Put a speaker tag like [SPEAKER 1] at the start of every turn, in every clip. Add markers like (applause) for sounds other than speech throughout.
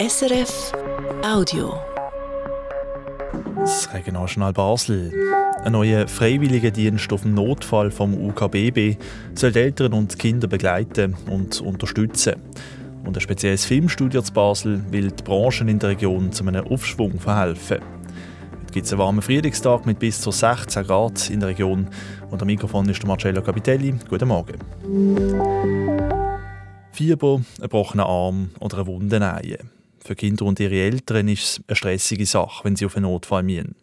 [SPEAKER 1] SRF Audio.
[SPEAKER 2] Das Regionaljournal Basel. Ein neuer Freiwilligendienst auf dem Notfall vom UKBB soll Eltern und Kinder begleiten und unterstützen. Und ein spezielles Filmstudio zu Basel will die Branchen in der Region zu einem Aufschwung verhelfen. Heute gibt es einen warmen Frühlingstag mit bis zu 16 Grad in der Region. Und am Mikrofon ist Marcello Capitelli. Guten Morgen. Fieber, ein gebrochener Arm oder eine Wunde nähen. Für Kinder und ihre Eltern ist es eine stressige Sache, wenn sie auf einen Notfall müssen.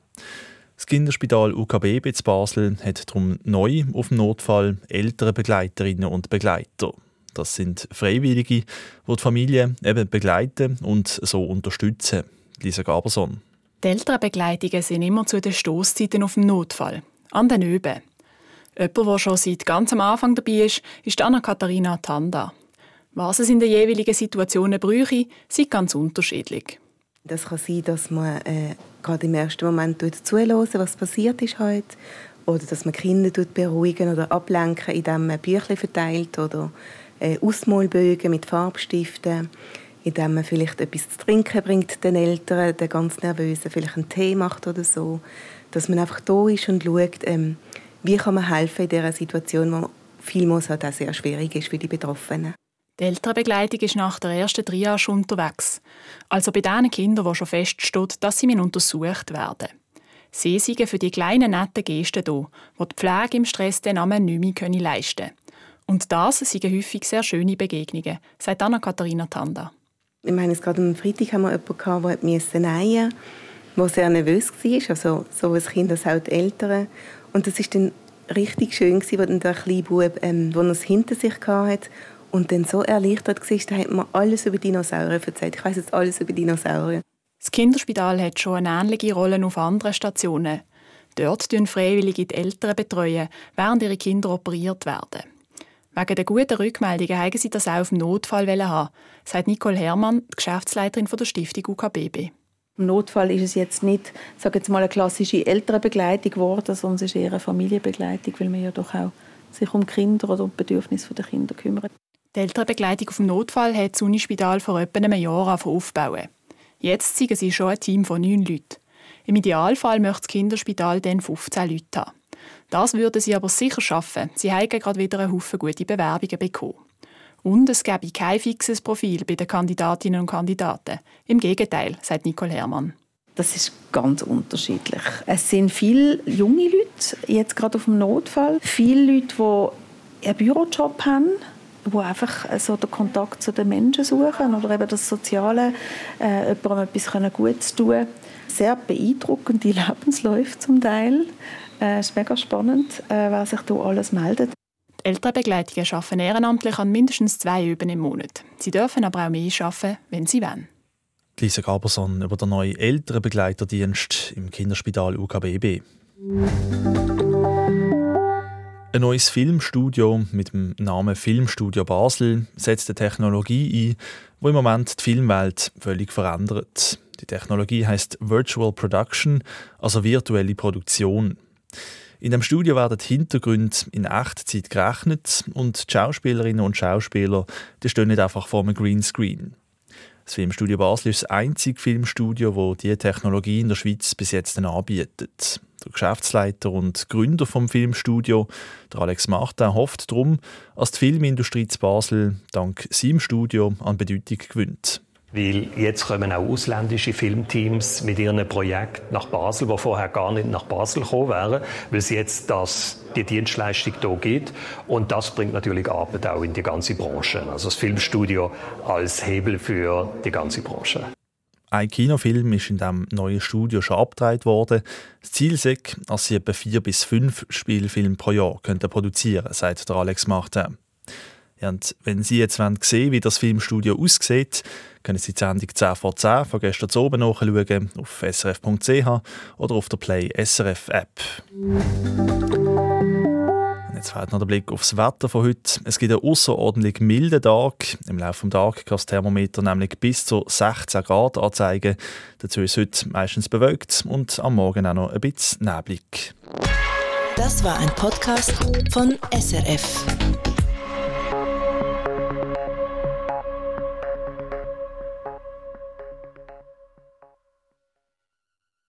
[SPEAKER 2] Das Kinderspital UKB in Basel hat darum neu auf dem Notfall ältere Begleiterinnen und Begleiter. Das sind Freiwillige, die die Familie eben begleiten und so unterstützen. Lisa Gaberson.
[SPEAKER 3] Die Elternbegleitungen sind immer zu den Stoßzeiten auf dem Notfall, an den Öben. Jemand, der schon seit ganz am Anfang dabei ist, ist Anna-Katharina Tanda. Was es in den jeweiligen Situationen bräuchte, sind ganz unterschiedlich.
[SPEAKER 4] Das kann sein, dass man äh, gerade im ersten Moment zuhören was passiert ist heute. Oder dass man Kinder beruhigen oder ablenken, indem man Bücher verteilt oder äh, Ausmalbögen mit Farbstiften, indem man vielleicht etwas zu trinken bringt den Eltern, den ganz Nervösen, vielleicht einen Tee macht oder so. Dass man einfach da ist und schaut, ähm, wie kann man helfen in dieser Situation, die vielmals halt auch sehr schwierig ist für die Betroffenen.
[SPEAKER 3] Die Elternbegleitung ist nach der ersten Triage unterwegs. Also bei den Kindern, wo schon feststeht, dass sie untersucht werden. Sie sind für die kleinen netten Gesten da, die die Pflege im Stress den Namen nicht mehr leisten können. Und das sind häufig sehr schöne Begegnungen, sagt Anna-Katharina Tanda.
[SPEAKER 4] Ich meine, gerade am Freitag haben wir jemanden, gehabt, der musste nähen der sehr nervös war, also so ein Kind als auch die Eltern. Und das war dann richtig schön, als der kleine Bub, ähm, der es hinter sich hatte und dann so erleichtert war, da hat man alles über Dinosaurier erzählt. Ich weiß jetzt alles über Dinosaurier.
[SPEAKER 3] Das Kinderspital hat schon eine ähnliche Rolle auf anderen Stationen. Dort betreuen Freiwillige die Eltern, betreuen, während ihre Kinder operiert werden. Wegen der guten Rückmeldungen haben sie das auch auf dem Notfall haben, sagt Nicole Herrmann, die Geschäftsleiterin der Stiftung UKBB.
[SPEAKER 5] Im Notfall ist es jetzt nicht sage jetzt mal, eine klassische Elternbegleitung geworden, sondern es ist eher eine Familienbegleitung, weil man ja doch auch sich um Kinder oder um die Bedürfnisse der Kinder kümmert.
[SPEAKER 3] Die Elternbegleitung auf dem Notfall hat das Unispital vor etwa einem Jahr aufbauen. Jetzt sind sie schon ein Team von neun Leuten. Im Idealfall möchte das Kinderspital dann 15 Leute haben. Das würden sie aber sicher schaffen. Sie haben gerade wieder einen Haufen gute Bewerbungen bekommen. Und es gäbe kein fixes Profil bei den Kandidatinnen und Kandidaten. Im Gegenteil, sagt Nicole Herrmann.
[SPEAKER 5] Das ist ganz unterschiedlich. Es sind viele junge Leute, jetzt gerade auf dem Notfall, viele Leute, die einen Bürojob haben wo einfach äh, so den Kontakt zu den Menschen suchen oder eben das Soziale, äh, jemandem etwas können Gutes tun Sehr beeindruckende (laughs) Lebensläufe zum Teil. Äh, es ist mega spannend, äh, wer sich hier alles meldet.
[SPEAKER 3] Die Elternbegleitungen arbeiten ehrenamtlich an mindestens zwei Üben im Monat. Sie dürfen aber auch mehr arbeiten, wenn sie wollen.
[SPEAKER 2] Lisa Gaberson über den neuen Elternbegleiterdienst im Kinderspital UKBB. Ein neues Filmstudio mit dem Namen Filmstudio Basel setzt eine Technologie ein, die im Moment die Filmwelt völlig verändert. Die Technologie heißt Virtual Production, also virtuelle Produktion. In dem Studio werden die Hintergründe in Echtzeit gerechnet und die Schauspielerinnen und Schauspieler die stehen nicht einfach vor einem Greenscreen. Das Filmstudio Basel ist das einzige Filmstudio, das diese Technologie in der Schweiz bis jetzt anbietet. Der Geschäftsleiter und Gründer vom Filmstudio, der Alex Martin, hofft darum, dass die Filmindustrie zu Basel dank seinem Studio an Bedeutung gewinnt.
[SPEAKER 6] Weil jetzt kommen auch ausländische Filmteams mit ihren Projekten nach Basel, die vorher gar nicht nach Basel gekommen wären, weil es jetzt das, die Dienstleistung hier gibt. Und das bringt natürlich Arbeit auch in die ganze Branche. Also das Filmstudio als Hebel für die ganze Branche.
[SPEAKER 2] Ein Kinofilm ist in diesem neuen Studio schon abgedreht worden. Das Ziel ist, dass sie etwa vier bis fünf Spielfilme pro Jahr produzieren können, sagt der Alex Martin. Und wenn Sie jetzt sehen wollen, wie das Filmstudio aussieht, können Sie die Sendung 10 vor 10 von gestern zu oben nachschauen auf srf.ch oder auf der Play SRF App. Jetzt fällt noch der Blick aufs Wetter von heute. Es gibt einen außerordentlich milden Tag. Im Laufe des Tages kann das Thermometer nämlich bis zu 16 Grad anzeigen. Dazu ist heute meistens bewölkt und am Morgen auch noch ein bisschen neblig.
[SPEAKER 1] Das war ein Podcast von SRF.